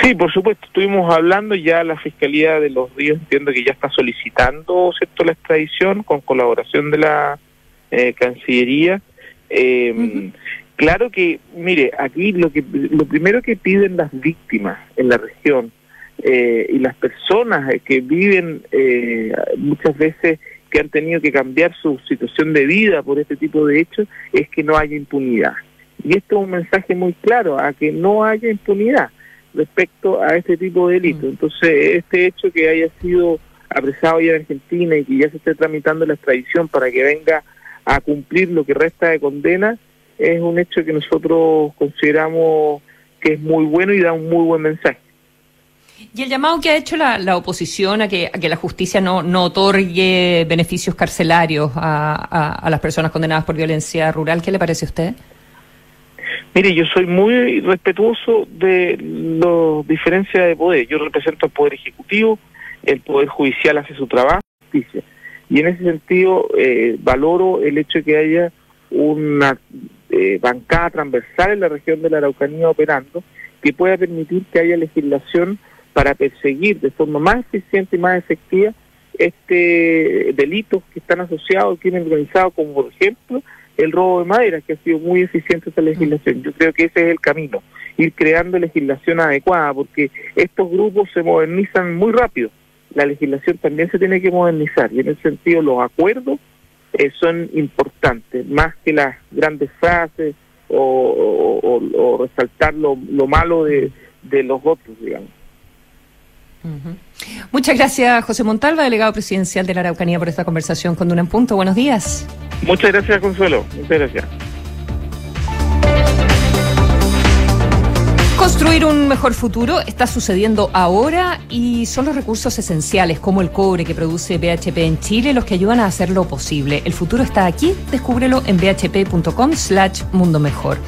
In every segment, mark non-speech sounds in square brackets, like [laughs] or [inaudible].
Sí, por supuesto, estuvimos hablando ya la Fiscalía de los Ríos, entiendo que ya está solicitando cierto la extradición con colaboración de la eh, Cancillería. Eh, Claro que, mire, aquí lo que lo primero que piden las víctimas en la región eh, y las personas que viven eh, muchas veces que han tenido que cambiar su situación de vida por este tipo de hechos es que no haya impunidad. Y esto es un mensaje muy claro, a que no haya impunidad respecto a este tipo de delitos. Mm. Entonces, este hecho que haya sido apresado ya en Argentina y que ya se esté tramitando la extradición para que venga a cumplir lo que resta de condena, es un hecho que nosotros consideramos que es muy bueno y da un muy buen mensaje. Y el llamado que ha hecho la, la oposición a que, a que la justicia no, no otorgue beneficios carcelarios a, a, las personas condenadas por violencia rural, ¿qué le parece a usted? Mire, yo soy muy respetuoso de las diferencias de poder. Yo represento al Poder Ejecutivo, el Poder Judicial hace su trabajo, justicia. Y en ese sentido eh, valoro el hecho de que haya una eh, bancada transversal en la región de la Araucanía operando que pueda permitir que haya legislación para perseguir de forma más eficiente y más efectiva este delitos que están asociados al crimen organizado, como por ejemplo el robo de madera, que ha sido muy eficiente esta legislación. Yo creo que ese es el camino, ir creando legislación adecuada, porque estos grupos se modernizan muy rápido. La legislación también se tiene que modernizar y en ese sentido los acuerdos eh, son importantes, más que las grandes frases o, resaltar lo, malo de, los otros, digamos. Muchas gracias, José Montalva, delegado presidencial de la Araucanía, por esta conversación con Duna en Punto. Buenos días. Muchas gracias, Consuelo. Muchas gracias. Construir un mejor futuro está sucediendo ahora y son los recursos esenciales como el cobre que produce BHP en Chile los que ayudan a hacerlo posible. El futuro está aquí, descúbrelo en bhp.com slash mundo mejor.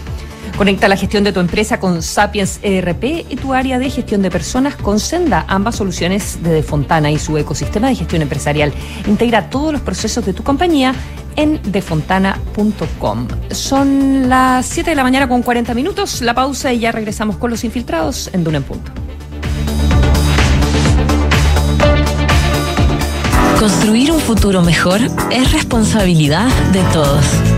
Conecta la gestión de tu empresa con Sapiens ERP y tu área de gestión de personas con Senda, ambas soluciones de Defontana y su ecosistema de gestión empresarial. Integra todos los procesos de tu compañía en defontana.com. Son las 7 de la mañana con 40 minutos, la pausa y ya regresamos con los infiltrados en Duna en Punto. Construir un futuro mejor es responsabilidad de todos.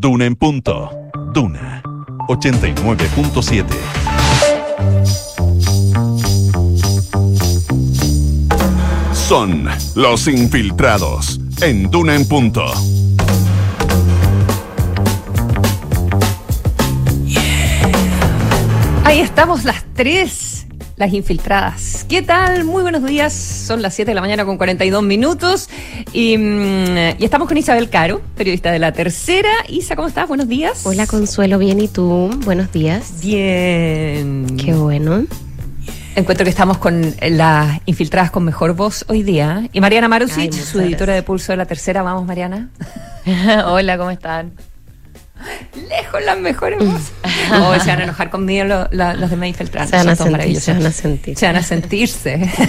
Duna en punto. Duna 89.7. Son los infiltrados en Duna en punto. Ahí estamos las tres, las infiltradas. ¿Qué tal? Muy buenos días. Son las 7 de la mañana con 42 minutos. Y, mm, y estamos con Isabel Caro, periodista de La Tercera. Isa, ¿cómo estás? Buenos días. Hola Consuelo, bien. ¿Y tú? Buenos días. Bien. Qué bueno. Encuentro que estamos con las infiltradas con mejor voz hoy día. Y Mariana Marusic, Ay, su editora gracias. de Pulso de La Tercera. Vamos, Mariana. [laughs] Hola, ¿cómo están? Lejos las mejores [laughs] voces. Oh, se van a enojar conmigo los demás infiltrados. Se van Son a todos sentir, se van a sentir. Se van a sentirse. [laughs]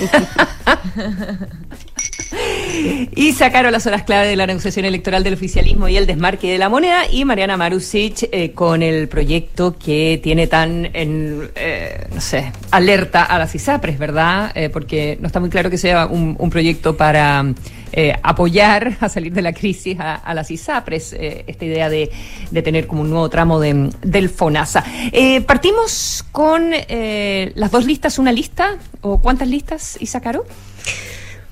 Y sacaron las horas clave de la negociación electoral del oficialismo y el desmarque de la moneda. Y Mariana Marusic eh, con el proyecto que tiene tan, en, eh, no sé, alerta a las ISAPRES, ¿verdad? Eh, porque no está muy claro que sea un, un proyecto para eh, apoyar a salir de la crisis a, las ISAPRES, eh, esta idea de, de, tener como un nuevo tramo de, del FONASA. Eh, partimos con las dos listas, una lista, o cuántas listas, Isa Caro?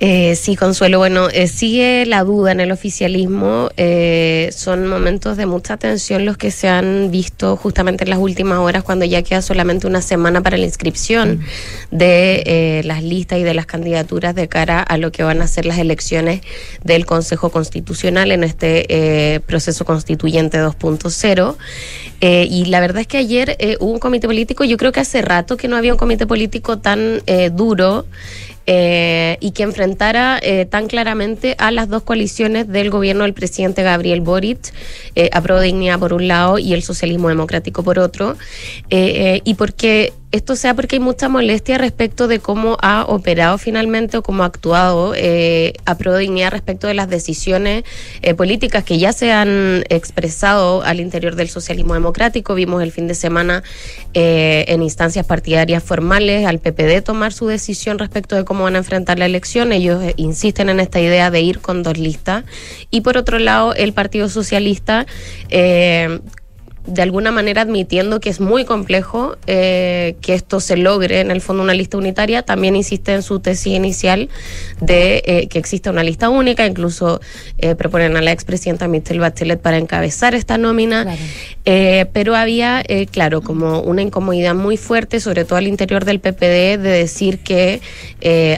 Eh, sí, Consuelo. Bueno, eh, sigue la duda en el oficialismo. Eh, son momentos de mucha tensión los que se han visto justamente en las últimas horas, cuando ya queda solamente una semana para la inscripción mm. de eh, las listas y de las candidaturas de cara a lo que van a ser las elecciones del Consejo Constitucional en este eh, proceso constituyente 2.0. Eh, y la verdad es que ayer hubo un comité político, yo creo que hace rato que no había un comité político tan duro eh, y que enfrentara eh, tan claramente a las dos coaliciones del gobierno del presidente Gabriel Boric, eh, a por un lado y el socialismo democrático por otro, y porque esto sea porque hay mucha molestia respecto de cómo ha operado finalmente o cómo ha actuado eh, a pro dignidad respecto de las decisiones eh, políticas que ya se han expresado al interior del socialismo democrático. Vimos el fin de semana eh, en instancias partidarias formales al PPD tomar su decisión respecto de cómo van a enfrentar la elección. Ellos eh, insisten en esta idea de ir con dos listas. Y por otro lado, el Partido Socialista eh, de alguna manera admitiendo que es muy complejo eh, que esto se logre en el fondo una lista unitaria, también insiste en su tesis inicial de eh, que exista una lista única, incluso eh, proponen a la expresidenta Michelle Bachelet para encabezar esta nómina, claro. Pero había, claro, como una incomodidad muy fuerte, sobre todo al interior del PPD, de decir que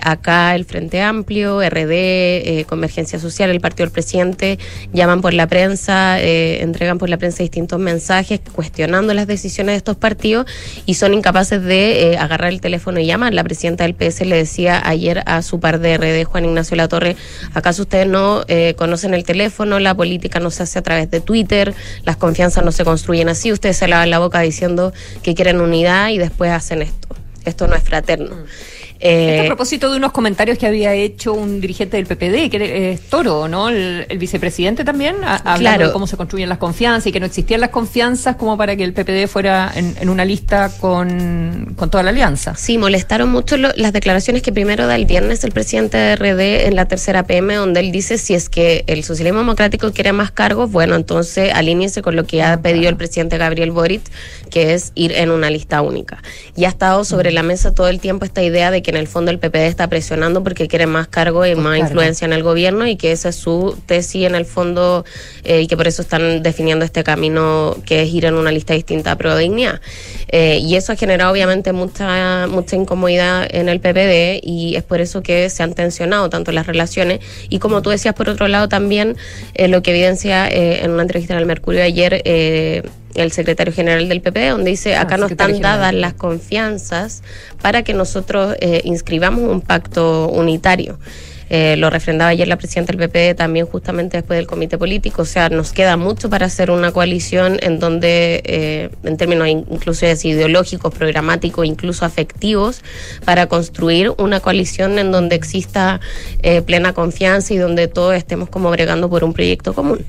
acá el Frente Amplio, RD, Convergencia Social, el Partido del Presidente, llaman por la prensa, entregan por la prensa distintos mensajes cuestionando las decisiones de estos partidos y son incapaces de eh, agarrar el teléfono y llamar. La presidenta del PS le decía ayer a su par de RD, Juan Ignacio Latorre, ¿acaso ustedes no eh, conocen el teléfono? La política no se hace a través de Twitter, las confianzas no se construyen así, ustedes se lavan la boca diciendo que quieren unidad y después hacen esto. Esto no es fraterno. Eh, a propósito de unos comentarios que había hecho un dirigente del PPD, que es Toro, ¿no? El, el vicepresidente también, a, hablando claro. de cómo se construyen las confianzas y que no existían las confianzas como para que el PPD fuera en, en una lista con, con, toda la alianza. Sí, molestaron mucho lo, las declaraciones que primero da el viernes el presidente de RD en la tercera PM, donde él dice si es que el socialismo democrático quiere más cargos, bueno, entonces alíñese con lo que ha pedido el presidente Gabriel Boric, que es ir en una lista única. Y ha estado sobre la mesa todo el tiempo esta idea de que en el fondo el PPD está presionando porque quiere más cargo y más, influencia en el gobierno y que esa es su tesis en el fondo eh, y que por eso están definiendo este camino que es ir en una lista distinta a Pro Dignidad. Eh, y eso ha generado obviamente mucha, mucha incomodidad en el PPD y es por eso que se han tensionado tanto las relaciones y como tú decías por otro lado también eh, lo que evidencia en una entrevista en el Mercurio ayer el secretario general del PP, donde dice, acá ah, no están dadas las confianzas para que nosotros eh, inscribamos un pacto unitario. Eh, lo refrendaba ayer la presidenta del PP también justamente después del comité político. O sea, nos queda mucho para hacer una coalición en donde, eh, en términos incluso ideológicos, programáticos, incluso afectivos, para construir una coalición en donde exista eh, plena confianza y donde todos estemos como bregando por un proyecto común.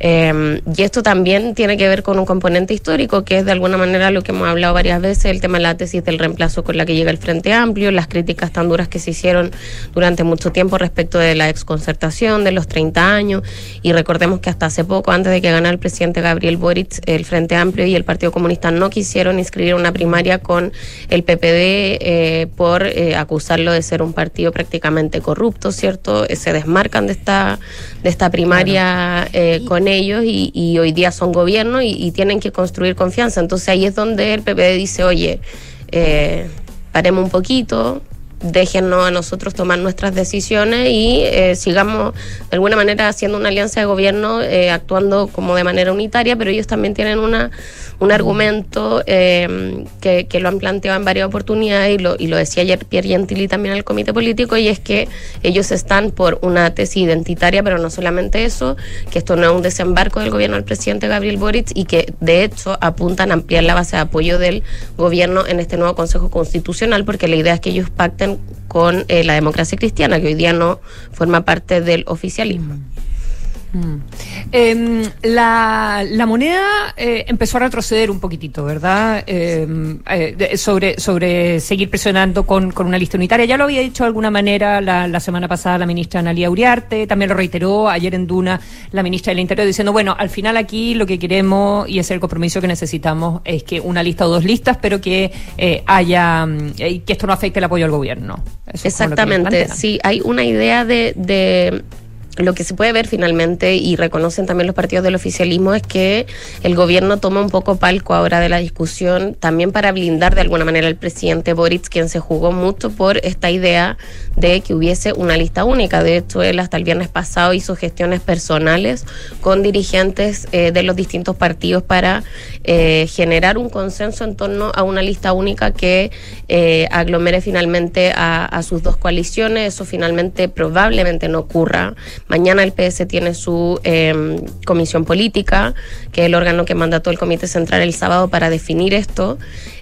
Eh, y esto también tiene que ver con un componente histórico, que es de alguna manera lo que hemos hablado varias veces, el tema de la tesis del reemplazo con la que llega el Frente Amplio, las críticas tan duras que se hicieron durante mucho tiempo respecto de la exconcertación de los 30 años. Y recordemos que hasta hace poco, antes de que ganara el presidente Gabriel Boric, el Frente Amplio y el Partido Comunista no quisieron inscribir una primaria con el PPD eh, por eh, acusarlo de ser un partido prácticamente corrupto, ¿cierto? Se desmarcan de esta, de esta primaria eh, con ellos y, y, hoy día son gobierno y, y, tienen que construir confianza. Entonces ahí es donde el PPD dice, oye, eh, paremos un poquito, déjennos a nosotros tomar nuestras decisiones y eh, sigamos de alguna manera haciendo una alianza de gobierno, eh, actuando como de manera unitaria, pero ellos también tienen una, un argumento eh, que, que, lo han planteado en varias oportunidades y lo, y lo decía ayer Pierre Gentili también al comité político, y es que ellos están por una tesis identitaria, pero no solamente eso, que esto no es un desembarco del gobierno del presidente Gabriel Boric y que de hecho apuntan a ampliar la base de apoyo del gobierno en este nuevo Consejo Constitucional, porque la idea es que ellos pacten con eh, la democracia cristiana, que hoy día no forma parte del oficialismo. Mm. Em, la, la moneda eh, empezó a retroceder un poquitito, ¿verdad? Em, eh, sobre, sobre seguir presionando con, con una lista unitaria. Ya lo había dicho de alguna manera la, la semana pasada la ministra Analia Uriarte, también lo reiteró ayer en Duna la ministra del Interior diciendo, bueno, al final aquí lo que queremos y es el compromiso que necesitamos es que una lista o dos listas, pero que eh, haya, que esto no afecte el apoyo al gobierno. Eso Exactamente, sí, hay una idea de, de lo que se puede ver finalmente y reconocen también los partidos del oficialismo es que el gobierno toma un poco palco ahora de la discusión también para blindar de alguna manera al presidente Boric, quien se jugó mucho por esta idea de que hubiese una lista única. De hecho, él hasta el viernes pasado hizo gestiones personales con dirigentes eh, de los distintos partidos para eh, generar un consenso en torno a una lista única que eh, aglomere finalmente a, a sus dos coaliciones. Eso finalmente probablemente no ocurra. Mañana el PS tiene su eh, comisión política, que es el órgano que mandató el Comité Central el sábado para definir esto.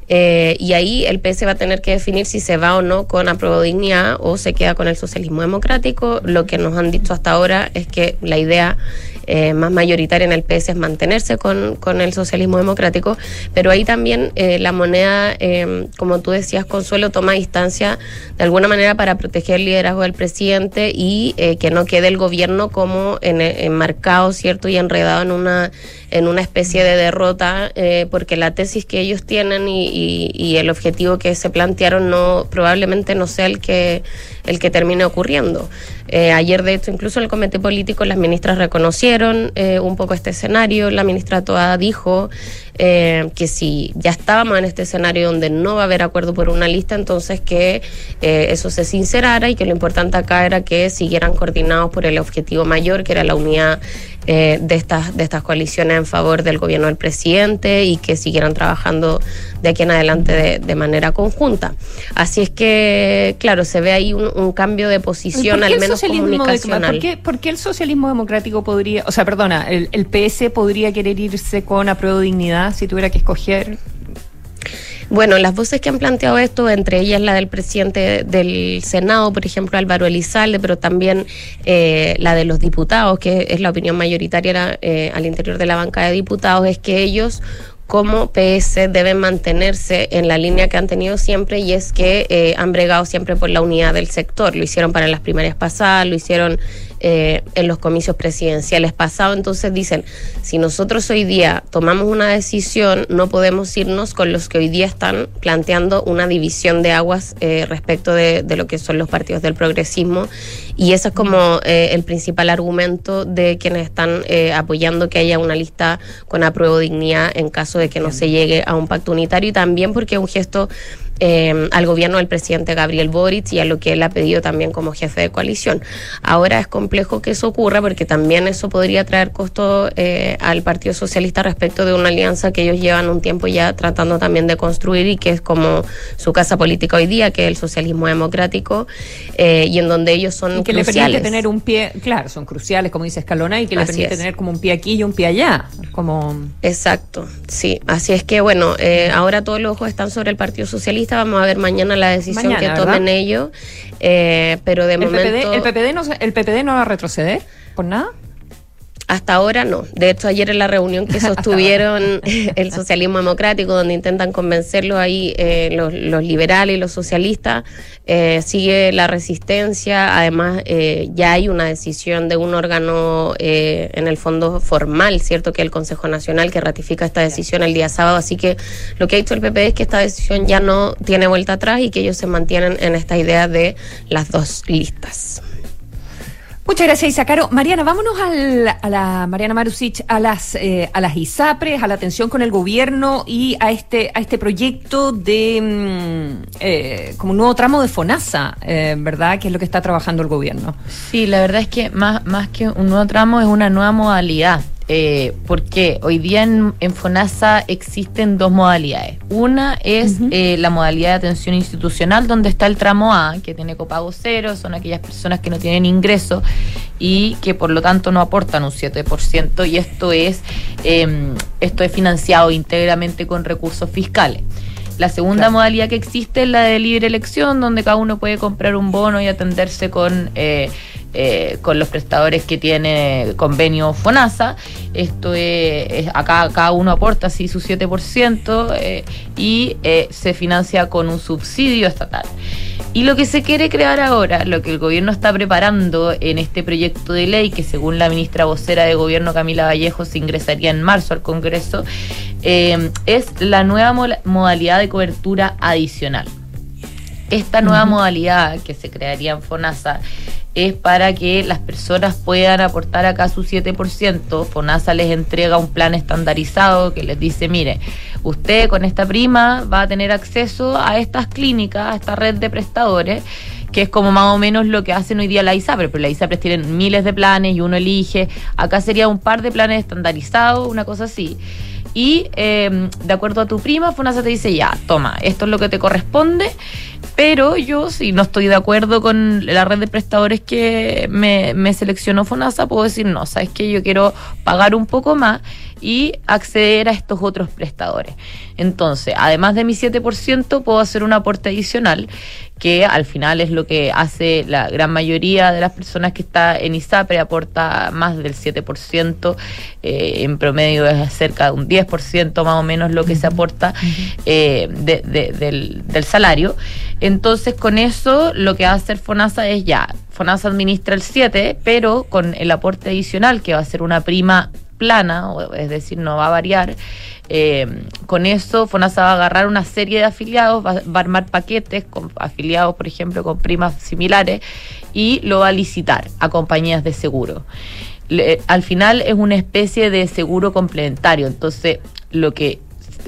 Eh, y ahí el PS va a tener que definir si se va o no con apruebo dignidad o se queda con el socialismo democrático. Lo que nos han dicho hasta ahora es que la idea eh, más mayoritaria en el PS es mantenerse con, con el socialismo democrático, pero ahí también eh, la moneda, eh, como tú decías, Consuelo, toma distancia de alguna manera para proteger el liderazgo del presidente y eh, que no quede el gobierno como en, enmarcado, ¿cierto? Y enredado en una, en una especie de derrota, eh, porque la tesis que ellos tienen y, el objetivo que se plantearon no probablemente no sea el que, el que termine ocurriendo. Eh, ayer, de hecho, incluso en el comité político, las ministras reconocieron eh, un poco este escenario. La ministra Toada dijo eh, que si ya estábamos en este escenario donde no va a haber acuerdo por una lista, entonces que eh, eso se sincerara y que lo importante acá era que siguieran coordinados por el objetivo mayor, que era la unidad eh, de, estas, de estas coaliciones en favor del gobierno del presidente y que siguieran trabajando de aquí en adelante de, de manera conjunta. Así es que, claro, se ve ahí un, un cambio de ¿Y posición, al menos de- comunicacional. ¿por, qué, por qué el socialismo democrático podría, o sea, perdona, el, el PS podría querer irse con apruebo dignidad si tuviera que escoger? Bueno, las voces que han planteado esto, entre ellas la del presidente del Senado, por ejemplo, Álvaro Elizalde, pero también eh, la de los diputados, que es la opinión mayoritaria eh, al interior de la banca de diputados, es que ellos como PS deben mantenerse en la línea que han tenido siempre y es que eh, han bregado siempre por la unidad del sector. Lo hicieron para las primarias pasadas, lo hicieron eh, en los comicios presidenciales pasados. Entonces dicen, si nosotros hoy día tomamos una decisión, no podemos irnos con los que hoy día están planteando una división de aguas eh, respecto de, de lo que son los partidos del progresismo. Y ese es como eh, el principal argumento de quienes están eh, apoyando que haya una lista con apruebo dignidad en caso de que no se llegue a un pacto unitario y también porque es un gesto eh, al gobierno del presidente Gabriel Boric y a lo que él ha pedido también como jefe de coalición. Ahora es complejo que eso ocurra porque también eso podría traer costo eh, al Partido Socialista respecto de una alianza que ellos llevan un tiempo ya tratando también de construir y que es como su casa política hoy día, que es el socialismo democrático, eh, y en donde ellos son Y que le cruciales. permite tener un pie, claro, son cruciales, como dice Escalona, y que le Así permite es. tener como un pie aquí y un pie allá. Como Exacto, sí. Así es que, bueno, eh, ahora todos los ojos están sobre el Partido Socialista. Vamos a ver mañana la decisión Mañana, que tomen ¿verdad? ellos. Eh, pero de el momento, PPD, el PPD no, el PPD no va a retroceder por nada. Hasta ahora no. De hecho, ayer en la reunión que [laughs] sostuvieron [laughs] el socialismo democrático, donde intentan convencerlo ahí eh, los, los liberales y los socialistas, eh, sigue la resistencia. Además, eh, ya hay una decisión de un órgano eh, en el fondo formal, ¿cierto? Que el Consejo Nacional que ratifica esta decisión el día sábado. Así que lo que ha dicho el PP es que esta decisión ya no tiene vuelta atrás y que ellos se mantienen en esta idea de las dos listas. Muchas gracias, Isacaro. Mariana, vámonos al- a la Mariana Marusic, a las eh, a las ISAPRES, a la atención con el gobierno y a este a este proyecto de mm, eh, como un nuevo tramo de FONASA, eh, ¿verdad? Que es lo que está trabajando el gobierno. Sí, la verdad es que más, más que un nuevo tramo es una nueva modalidad. Eh, porque hoy día en, en FONASA existen dos modalidades. Una es eh, la modalidad de atención institucional, donde está el tramo A, que tiene copago cero, son aquellas personas que no tienen ingreso y que por lo tanto no aportan un 7%, y esto es, eh, esto es financiado íntegramente con recursos fiscales. La segunda modalidad que existe es la de libre elección, donde cada uno puede comprar un bono y atenderse con, eh, con los prestadores que tiene convenio FONASA. Esto es, es- acá cada uno aporta así su 7% eh, y eh, se financia con un subsidio estatal. Y lo que se quiere crear ahora, lo que el gobierno está preparando en este proyecto de ley, que según la ministra vocera de gobierno Camila Vallejo se ingresaría en marzo al Congreso, eh, es la nueva modalidad de cobertura adicional. Esta nueva modalidad que se crearía en FONASA es para que las personas puedan aportar acá su 7%. FONASA les entrega un plan estandarizado que les dice, mire, usted con esta prima va a tener acceso a estas clínicas, a esta red de prestadores, que es como más o menos lo que hacen hoy día la ISAPRE, pero la ISAPRE tienen miles de planes y uno elige, acá sería un par de planes estandarizados, una cosa así. Y eh, de acuerdo a tu prima, FONASA te dice, ya, toma, esto es lo que te corresponde, pero yo si no estoy de acuerdo con la red de prestadores que me, me seleccionó FONASA, puedo decir, no, sabes que yo quiero pagar un poco más y acceder a estos otros prestadores. Entonces, además de mi 7%, puedo hacer un aporte adicional, que al final es lo que hace la gran mayoría de las personas que está en ISAPRE, aporta más del 7%, eh, en promedio es cerca de un 10% más o menos lo que se aporta eh, de- de- del, del salario. Entonces, con eso, lo que va a hacer FONASA es ya, FONASA administra el 7, pero con el aporte adicional, que va a ser una prima plana, es decir, no va a variar. eh, con eso, FONASA va a agarrar una serie de afiliados, va, va a armar paquetes con afiliados, por ejemplo, con primas similares, y lo va a licitar a compañías de seguro. Le- al final es una especie de seguro complementario. Entonces, lo que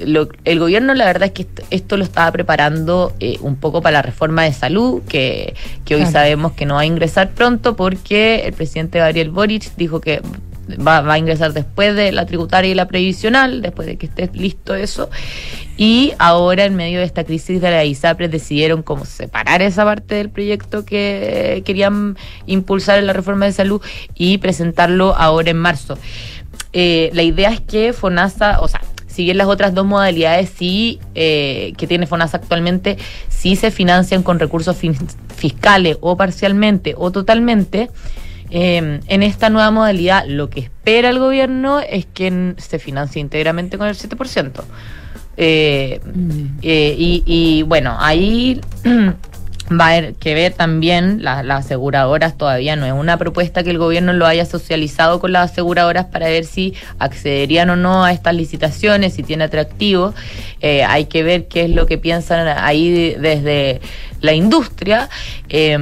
lo- el gobierno la verdad es que esto, esto lo estaba preparando eh, un poco para la reforma de salud, que, que hoy Claro. sabemos que no va a ingresar pronto porque el presidente Gabriel Boric dijo que va, va a ingresar después de la tributaria y la previsional, después de que esté listo eso. Y ahora, en medio de esta crisis de la ISAPRES, decidieron como separar esa parte del proyecto que querían impulsar en la reforma de salud y presentarlo ahora en marzo. Eh, la idea es que FONASA, o sea, si bien las otras dos modalidades sí eh, que tiene FONASA actualmente, sí se financian con recursos fiscales o parcialmente o totalmente. Eh, en esta nueva modalidad, lo que espera el gobierno es que se financie íntegramente con el 7%. Eh, eh, y, y, bueno, ahí [clears throat] va a haber que ver también la- las aseguradoras todavía no es una propuesta que el gobierno lo haya socializado con las aseguradoras para ver si accederían o no a estas licitaciones, si tiene atractivo. Eh, hay que ver qué es lo que piensan ahí desde la industria. Eh,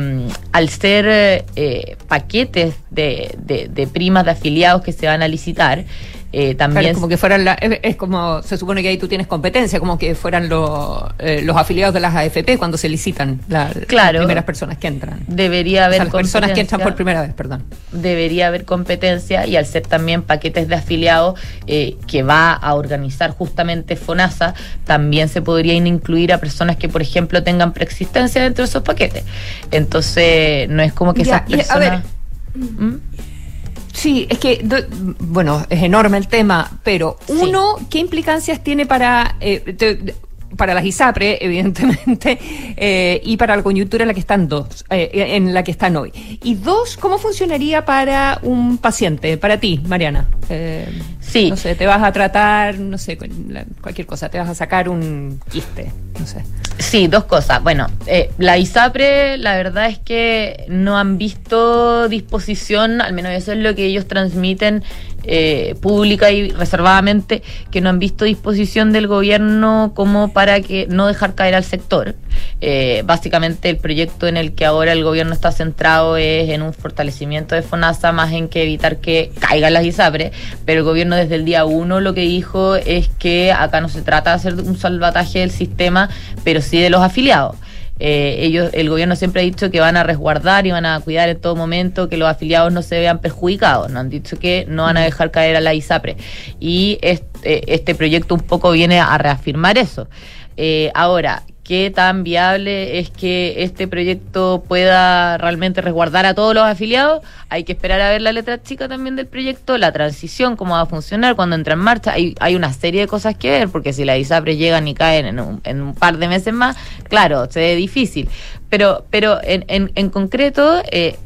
al ser eh, paquetes de, de- de primas de afiliados que se van a licitar, eh, Claro, también es como que fueran la- es, como se supone que ahí tú tienes competencia, como que fueran los eh, los afiliados de las AFP cuando se licitan la- Claro. las primeras personas que entran. debería O haber sea, las personas que entran por primera vez, perdón. debería haber competencia y al ser también paquetes de afiliados eh, que va a organizar justamente FONASA, también se podrían incluir a personas que, por ejemplo, tengan preexistencia dentro de esos paquetes. Entonces, no es como que Ya, esas y a ver, ¿Mm? Sí, es que, bueno, es enorme el tema, pero uno, ¿qué implicancias tiene para, eh, te- para las ISAPRE, [laughs] evidentemente, eh, y para la coyuntura en la que están dos, eh, en la que están hoy? Y dos, ¿cómo funcionaría para un paciente, para ti, Mariana? Eh, Sí. No sé, te vas a tratar, no sé, cualquier cosa, te vas a sacar un quiste, no sé. Sí, dos cosas. Bueno, eh, la ISAPRE, la verdad es que no han visto disposición, al menos eso es lo que ellos transmiten eh, pública y reservadamente, que no han visto disposición del gobierno como para que no dejar caer al sector. Eh, básicamente el proyecto en el que ahora el gobierno está centrado es en un fortalecimiento de FONASA más en que evitar que caigan las ISAPRE, pero el gobierno desde el día uno lo que dijo es que acá no se trata de hacer un salvataje del sistema, pero sí de los afiliados. Eh, ellos, el gobierno siempre ha dicho que van a resguardar y van a cuidar en todo momento que los afiliados no se vean perjudicados. No han dicho que no van a dejar caer a la ISAPRE. Y este, este proyecto un poco viene a reafirmar eso. Eh, ahora, qué tan viable es que este proyecto pueda realmente resguardar a todos los afiliados. Hay que esperar a ver la letra chica también del proyecto, la transición, cómo va a funcionar cuando entra en marcha. Hay, hay una serie de cosas que ver, porque si las ISAPRES llegan y caen en un, par de meses más, claro, se ve difícil. Pero, pero en, en, en concreto, eh,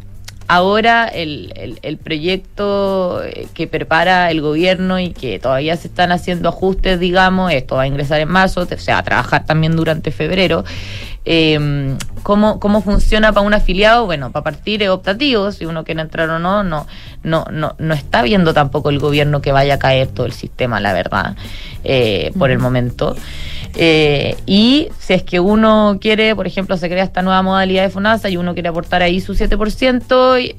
Ahora el, el, el, proyecto eh, que prepara el gobierno y que todavía se están haciendo ajustes, digamos, esto va a ingresar en marzo, o sea, a trabajar también durante febrero. Eh, ¿cómo, ¿Cómo funciona para un afiliado? Bueno, para partir es optativo, si uno quiere entrar o no, no, no, no, no está viendo tampoco el gobierno que vaya a caer todo el sistema, la verdad, eh, por el momento. Eh, y si es que uno quiere, por ejemplo, se crea esta nueva modalidad de FONASA y uno quiere aportar ahí su 7% y,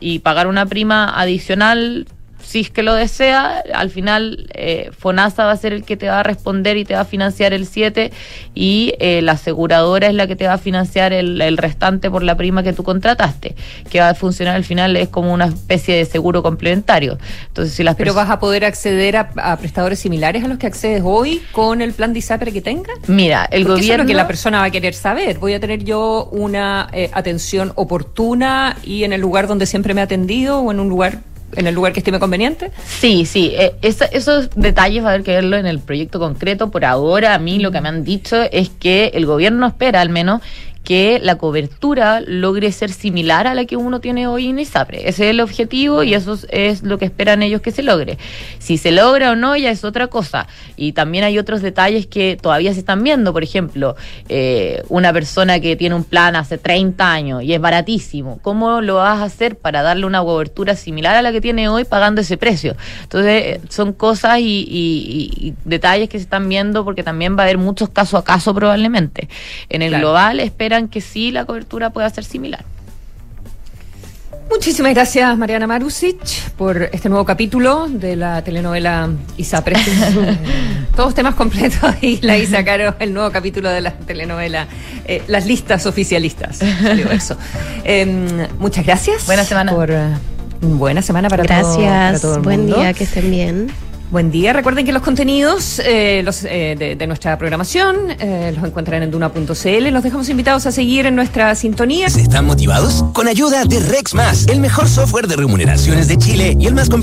y pagar una prima adicional si es que lo desea, al final eh, FONASA va a ser el que te va a responder y te va a financiar el 7 y eh, la aseguradora es la que te va a financiar el, el, restante por la prima que tú contrataste, que va a funcionar al final es como una especie de seguro complementario. Entonces, si las Pero vas a poder acceder a, a, prestadores similares a los que accedes hoy con el plan de ISAPRE que tengas? Mira, el Porque gobierno... Eso es lo que la persona va a querer saber. Voy a tener yo una eh, atención oportuna y en el lugar donde siempre me ha atendido o en un lugar en el lugar que estime conveniente? Sí, sí. Eh, esos detalles va a haber que verlo en el proyecto concreto. Por ahora, a mí lo que me han dicho es que el gobierno espera al menos que la cobertura logre ser similar a la que uno tiene hoy en ISAPRE. Ese es el objetivo y eso es lo que esperan ellos que se logre. Si se logra o no ya es otra cosa. Y también hay otros detalles que todavía se están viendo. Por ejemplo, eh, una persona que tiene un plan hace 30 años y es baratísimo. ¿Cómo lo vas a hacer para darle una cobertura similar a la que tiene hoy pagando ese precio? Entonces, son cosas y, y, y detalles que se están viendo porque también va a haber muchos caso a caso probablemente. En el claro. global espera que sí la cobertura pueda ser similar. Muchísimas gracias, Mariana Marusic, por este nuevo capítulo de la telenovela ISAPRE. [laughs] Todos temas completos y la Isa Caro, el nuevo capítulo de la telenovela eh, Las listas oficialistas. Eso. [laughs] Eh, muchas gracias. Buena semana. Por, uh, buena semana para, gracias. todo, para todo el Buen mundo. día, que estén bien. Buen día. Recuerden que los contenidos eh, eh, de, nuestra programación eh, los encuentran en duna.cl. Los dejamos invitados a seguir en nuestra sintonía. ¿Están motivados? Con ayuda de Rex Más, el mejor software de remuneraciones de Chile y el más completo.